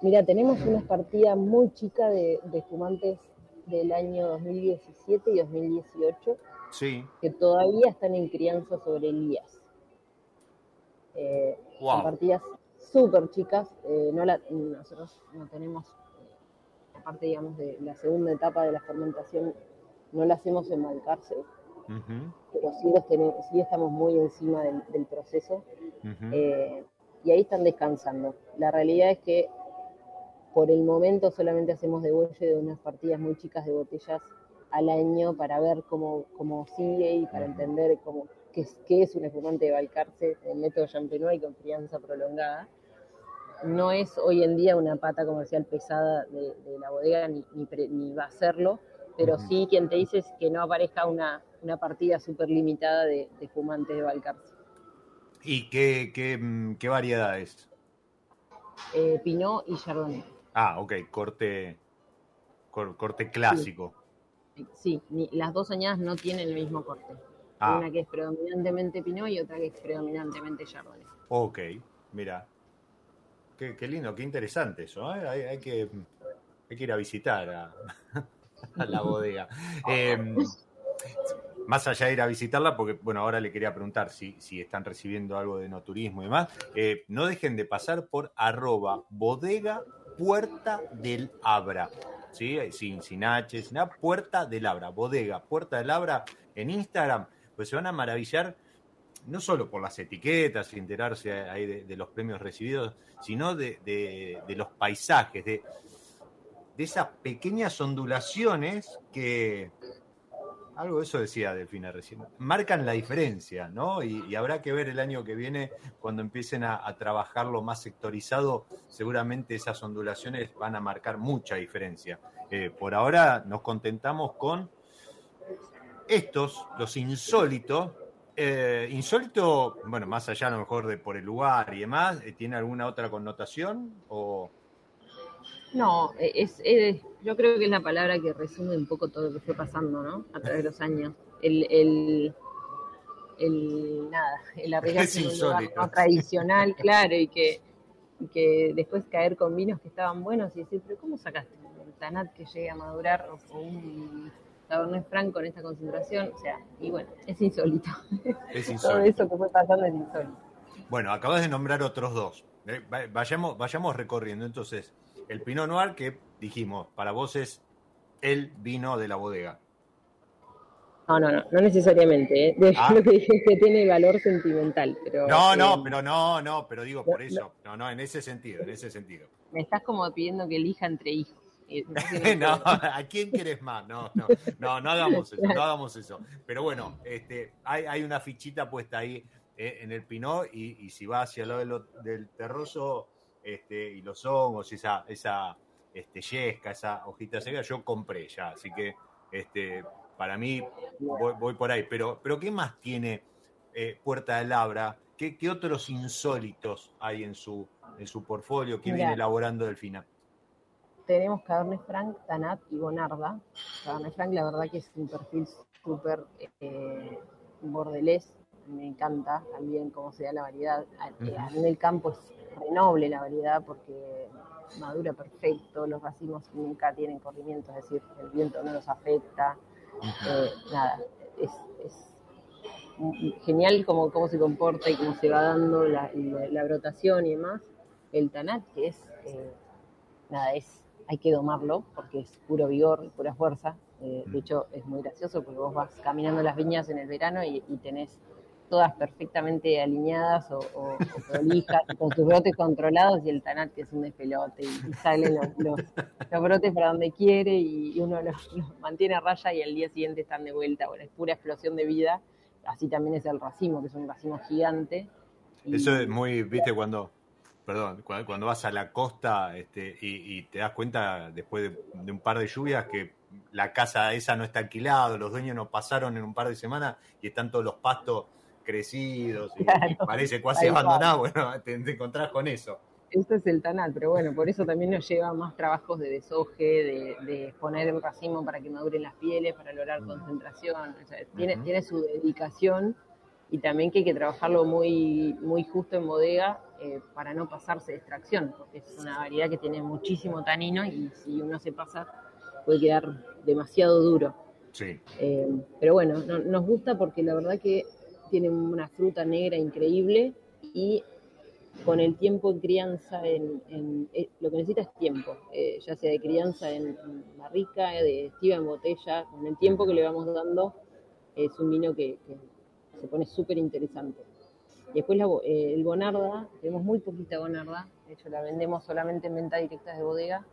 Mira, tenemos una partida muy chica de, espumantes del año 2017 y 2018 sí. que todavía están en crianza sobre Elías. Eh, Son partidas súper chicas. Eh, no la, nosotros no tenemos parte, digamos, de la segunda etapa de la fermentación, no la hacemos en Malcarce, pero sí, tenemos, sí, estamos muy encima del, proceso. Eh, y ahí están descansando. La realidad es que por el momento solamente hacemos devuelve de unas partidas muy chicas de botellas al año para ver cómo, cómo sigue y para entender cómo, qué, es, qué es un espumante de Balcarce, el método Champenois y con crianza prolongada no es hoy en día una pata comercial pesada de, la bodega, ni, ni, va a serlo, pero sí quien te dice es que no aparezca una, una partida súper limitada de, de, fumantes de Balcarce. ¿Y qué, qué, mm, qué variedad es? Eh, Pinot y Chardonnay. Ah, ok, corte, corte clásico. Sí, las dos añadas no tienen el mismo corte. Ah. Una que es predominantemente Pinot y otra que es predominantemente Chardonnay. Ok, mira, Qué, lindo, qué interesante eso. ¿eh? Hay, que, ir a visitar a, la bodega. Em, más allá de ir a visitarla, porque bueno, ahora le quería preguntar si, si están recibiendo algo de no turismo y demás, eh, no dejen de pasar por arroba bodega puerta del Abra. ¿sí? Sin, sin H, sin nada, puerta del Abra, bodega, puerta del Abra en Instagram, pues se van a maravillar no solo por las etiquetas y enterarse ahí de, los premios recibidos, sino de, los paisajes, de, esas pequeñas ondulaciones que, algo de eso decía Delfina recién, marcan la diferencia, ¿no? Y, habrá que ver el año que viene, cuando empiecen a, trabajarlo más sectorizado, seguramente esas ondulaciones van a marcar mucha diferencia. Eh, por ahora nos contentamos con estos, los insólitos, eh, insólito, bueno, más allá a lo mejor de por el lugar y demás, eh, ¿tiene alguna otra connotación? O... No, eh, es, yo creo que es la palabra que resume un poco todo lo que fue pasando, ¿no? A través de los años. El, el, el nada, el arriesgarse en un lugar no tradicional, claro, y que, que después caer con vinos que estaban buenos y decir, pero ¿cómo sacaste un Tanat que llegue a madurar o, un Cabernet Franc con esta concentración? O sea, y bueno, es insólito. Es insólito. Todo eso que fue pasando es insólito. Bueno, acabas de nombrar otros dos. Eh, vayamos, vayamos recorriendo. Entonces, el Pinot Noir que dijimos, para vos es el vino de la bodega. No, no, no, no necesariamente. ¿eh? Ah. Lo que dije es que tiene valor sentimental. Pero, no, no, eh, pero no, no, pero digo por eso. No, no, en ese sentido, en ese sentido. Me estás como pidiendo que elija entre hijos. no, ¿a quién quieres más? No, no, no, no hagamos eso, no hagamos eso. Pero bueno, este, hay, hay una fichita puesta ahí eh, en el Pinot y, si va hacia el lado del terroso este, y los hongos, esa, esa este, yesca, esa hojita seca, yo compré ya, así que este, para mí voy, por ahí. Pero, pero ¿qué más tiene eh, Puerta de Labra? ¿Qué, ¿Qué, otros insólitos hay en su, en su portfolio que viene elaborando Delfina? Tenemos Cabernet Franc, Tanat y Bonarda. Cabernet Franc, la verdad que es un perfil súper eh, bordelés, me encanta también cómo se da la variedad. En el campo es renoble la variedad porque madura perfecto, los racimos nunca tienen corrimiento, es decir, el viento no los afecta, eh, nada, es, genial cómo, cómo se comporta y cómo se va dando la, brotación y demás. El tanat, que es, eh, nada, es, hay que domarlo porque es puro vigor, pura fuerza. Eh, de hecho, es muy gracioso porque vos vas caminando las viñas en el verano y, tenés todas perfectamente alineadas o, o, prolijas, con sus brotes controlados y el tanat que es un despelote y, salen los, brotes para donde quiere y, uno los, mantiene a raya y al día siguiente están de vuelta. Bueno, es pura explosión de vida. Así también es el racimo, que es un racimo gigante. Eso es muy, viste, cuando, perdón, cuando, vas a la costa este, y, te das cuenta después de, de un par de lluvias que la casa esa no está alquilada, los dueños no pasaron en un par de semanas y están todos los pastos crecidos y, parece casi abandonado, bueno, te, encontrás con eso. Eso es el tanal, pero bueno, por eso también nos lleva más trabajos de desoje, de, de poner el racimo para que maduren las pieles, para lograr mm. concentración. tiene, tiene su dedicación y también que hay que trabajarlo muy, muy justo en bodega eh, para no pasarse de extracción, porque es una variedad que tiene muchísimo tanino y si uno se pasa puede quedar demasiado duro. Sí. Eh, pero bueno, nos gusta porque la verdad que tiene una fruta negra increíble y con el tiempo en crianza, en, eh, lo que necesita es tiempo, eh, ya sea de crianza en, barrica, de estiva en botella, con el tiempo que le vamos dando es un vino que, se pone súper interesante. Y después eh, el Bonarda, tenemos muy poquita Bonarda, de hecho la vendemos solamente en venta directa de bodega,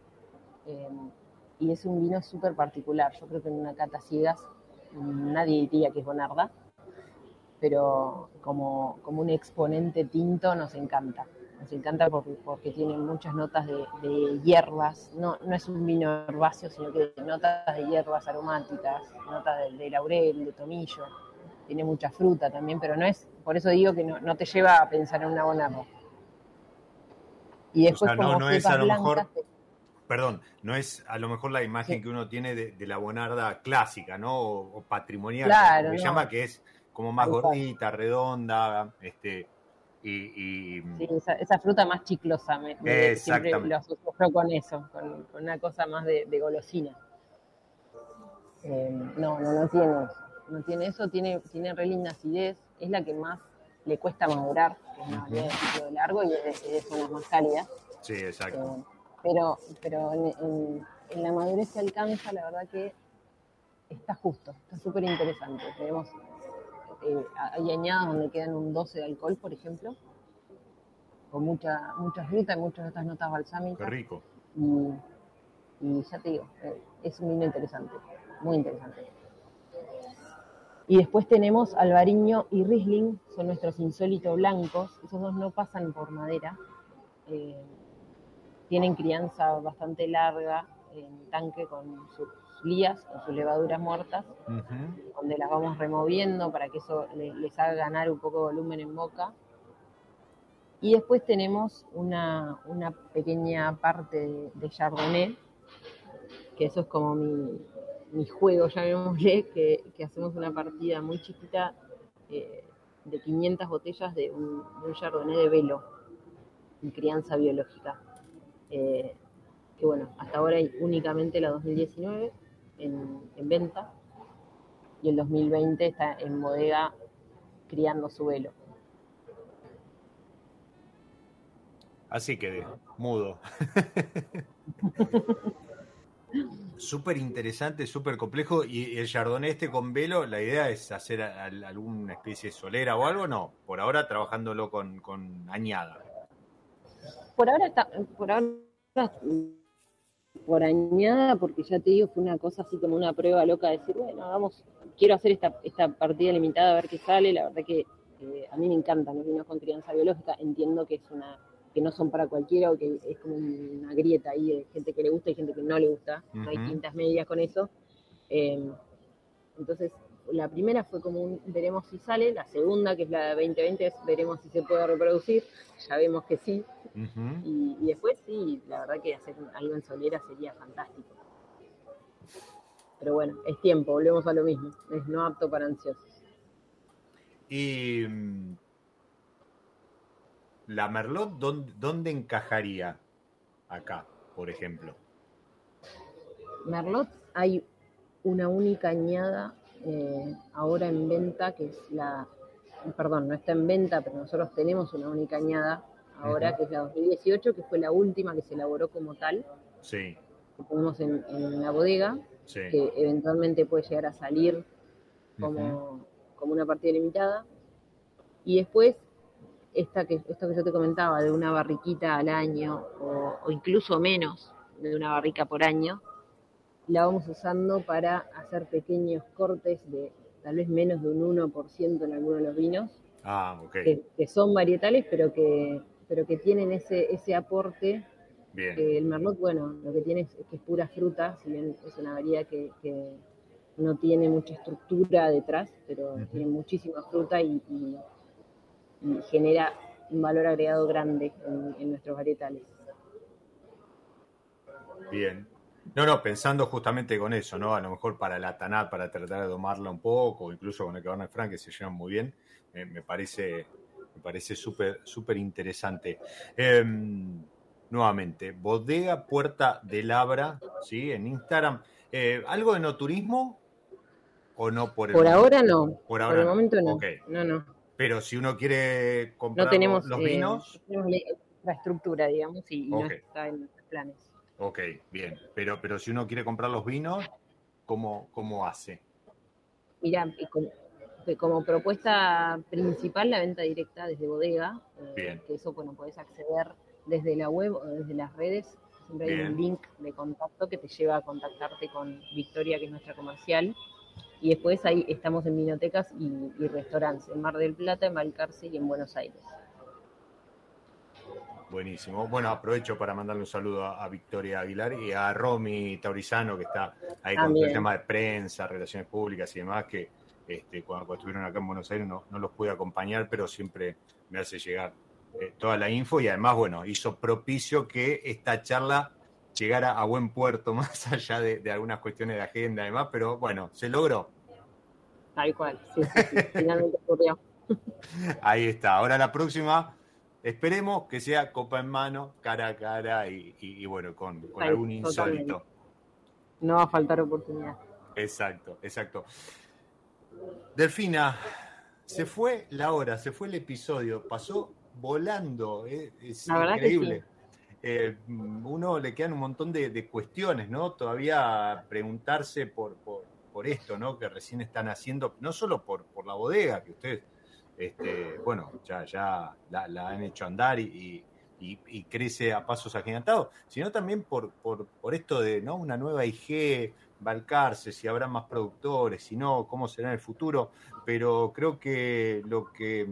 y es un vino súper particular, yo creo que en una cata ciegas nadie diría que es Bonarda, pero como, como un exponente tinto nos encanta. Nos encanta porque, porque tiene muchas notas de, hierbas, no, no es un vino herbáceo, sino que notas de hierbas aromáticas, notas de, laurel, de tomillo, tiene mucha fruta también, pero no es, por eso digo que no, te lleva a pensar en una bonarda. Y después no, no es a lo mejor, perdón, no es a lo mejor la imagen que uno tiene de, la bonarda clásica, ¿no? O, patrimonial, claro, me llama que es como más gordita, redonda, este, y, Sí, esa, fruta más chiclosa, me, siempre lo asocio con eso, con, una cosa más de, golosina. Eh, no, no, no tiene no tiene eso, tiene, tiene re linda acidez, es la que más le cuesta madurar, que es una variedad de largo y es, una más cálida. Sí, exacto. Eh, pero pero en, en, la madurez se alcanza, la verdad que está justo, está súper interesante. Tenemos eh, hay añadas donde quedan un 12 de alcohol, por ejemplo, con mucha, mucha fruta y muchas de estas notas balsámicas. Qué rico. Y, ya te digo, eh, es un vino interesante, muy interesante. Y después tenemos Albariño y Riesling, son nuestros insólitos blancos. Esos dos no pasan por madera. Eh, tienen crianza bastante larga en tanque con sus lías, con sus levaduras muertas, donde las vamos removiendo para que eso les, haga ganar un poco de volumen en boca. Y después tenemos una, pequeña parte de, Chardonnay, que eso es como mi, mi juego, ya que, que hacemos una partida muy chiquita eh, de 500 botellas de un, de un Chardonnay de velo. crianza biológica. Eh, que bueno, hasta ahora hay únicamente la 2019 en, en, venta y el 2020 está en bodega criando su velo. Así que mudo. súper interesante, súper complejo. ¿Y el Chardonnay este con velo, la idea es hacer alguna especie de solera o algo? No, por ahora trabajándolo con, añada. Por ahora está, por ahora añada, porque ya te digo, fue una cosa así como una prueba loca de decir, bueno, vamos, quiero hacer esta, esta partida limitada a ver qué sale. La verdad que eh, a mí me encantan los vinos con crianza biológica, entiendo que es una que no son para cualquiera o que es como una grieta ahí de gente que le gusta y gente que no le gusta, no hay tintas medias con eso. Em, entonces, la primera fue como un veremos si sale, la segunda, que es la de 2020, es veremos si se puede reproducir, ya vemos que sí, y, después sí, la verdad que hacer algo en solera sería fantástico. Pero bueno, es tiempo, volvemos a lo mismo, es no apto para ansiosos. Y mm, la Merlot, ¿dónde, encajaría acá, por ejemplo? Merlot hay una única añada eh, ahora en venta, que es la, perdón, no está en venta, pero nosotros tenemos una única añada ahora, que es la 2018, que fue la última que se elaboró como tal. Sí. Que ponemos en, la bodega, que eventualmente puede llegar a salir como, como una partida limitada. Y después esta que, esto que yo te comentaba, de una barriquita al año o, incluso menos de una barrica por año, la vamos usando para hacer pequeños cortes de tal vez menos de un 1% en algunos de los vinos, ah, que, son varietales, pero que, pero que tienen ese, ese aporte. el Merlot, bueno, lo que tiene es, que es pura fruta, si bien es una variedad que, no tiene mucha estructura detrás, pero tiene muchísima fruta y y genera un valor agregado grande en, nuestros varietales. Bien. No, no, pensando justamente con eso, ¿no? A lo mejor para la Tanat, para tratar de domarla un poco, incluso con el Cabernet Franc, que se llevan muy bien, me parece me parece súper súper interesante. Em, nuevamente, Bodega Puerta de Labra, ¿sí? En Instagram. Eh, ¿Algo de no turismo o no por el Por ahora no. Por, ahora el momento no. No, no. Pero si uno quiere comprar no tenemos, los vinos. Eh, tenemos la estructura, digamos, y, no está en nuestros planes. Ok, bien. Pero, pero si uno quiere comprar los vinos, ¿cómo, cómo hace? Mira, como, propuesta principal, la venta directa desde bodega. Eh, bien. Que eso, bueno, puedes acceder desde la web o desde las redes. Siempre hay un link de contacto que te lleva a contactarte con Victoria, que es nuestra comercial y después ahí estamos en vinotecas y, restaurantes, en Mar del Plata, en Valcarce y en Buenos Aires. Buenísimo. Bueno, aprovecho para mandarle un saludo a, Victoria Aguilar y a Romy Taurizano, que está ahí con el tema de prensa, relaciones públicas y demás, que este, cuando, estuvieron acá en Buenos Aires no, los pude acompañar, pero siempre me hace llegar eh, toda la info y además, bueno, hizo propicio que esta charla llegar a, buen puerto, más allá de, algunas cuestiones de agenda y demás, pero bueno, se logró. Tal cual, sí, finalmente ocurrió. Ahí está. Ahora la próxima, esperemos que sea copa en mano, cara a cara y, bueno, con, algún insólito. No va a faltar oportunidad. Exacto, exacto. Delfina, se fue la hora, se fue el episodio, pasó volando, eh, es increíble. Eh, uno le quedan un montón de, cuestiones, ¿no? Todavía preguntarse por, esto, ¿no? Que recién están haciendo, no solo por, la bodega, que ustedes, este, bueno, ya, la, han hecho andar y, crece a pasos agigantados, sino también por, esto de, ¿no? Una nueva IG, Balcarce, si habrá más productores, si no, cómo será el futuro, pero creo que lo que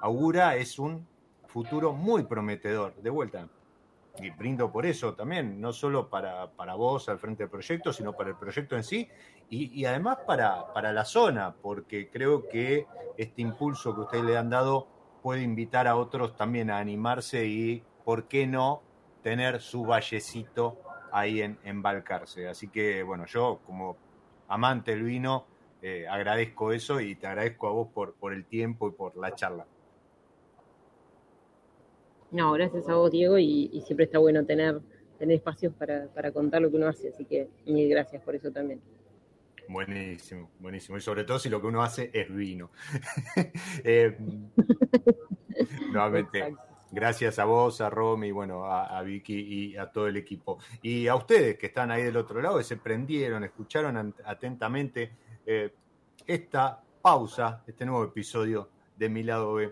augura es un futuro muy prometedor. De vuelta, y brindo por eso también, no solo para, para vos al frente del proyecto, sino para el proyecto en sí y, además para, para la zona, porque creo que este impulso que ustedes le han dado puede invitar a otros también a animarse y, ¿por qué no?, tener su vallecito ahí en, en Balcarce. Así que, bueno, yo como amante del vino, eh, agradezco eso y te agradezco a vos por, por el tiempo y por la charla. No, gracias a vos, Diego, y, siempre está bueno tener, tener espacios para, para contar lo que uno hace, así que mil gracias por eso también. Buenísimo, buenísimo. Y sobre todo si lo que uno hace es vino. eh, nuevamente, gracias a vos, a Romy, bueno, a, Vicky y a todo el equipo. Y a ustedes que están ahí del otro lado, que se prendieron, escucharon atentamente eh, esta pausa, este nuevo episodio de Mi Lado B.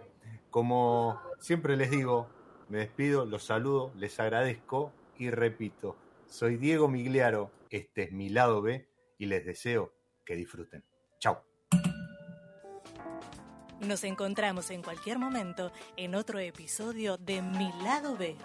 Como siempre les digo, me despido, los saludo, les agradezco y repito, soy Diego Migliaro, este es Mi Lado B y les deseo que disfruten. Chao. Nos encontramos en cualquier momento en otro episodio de Mi lado B.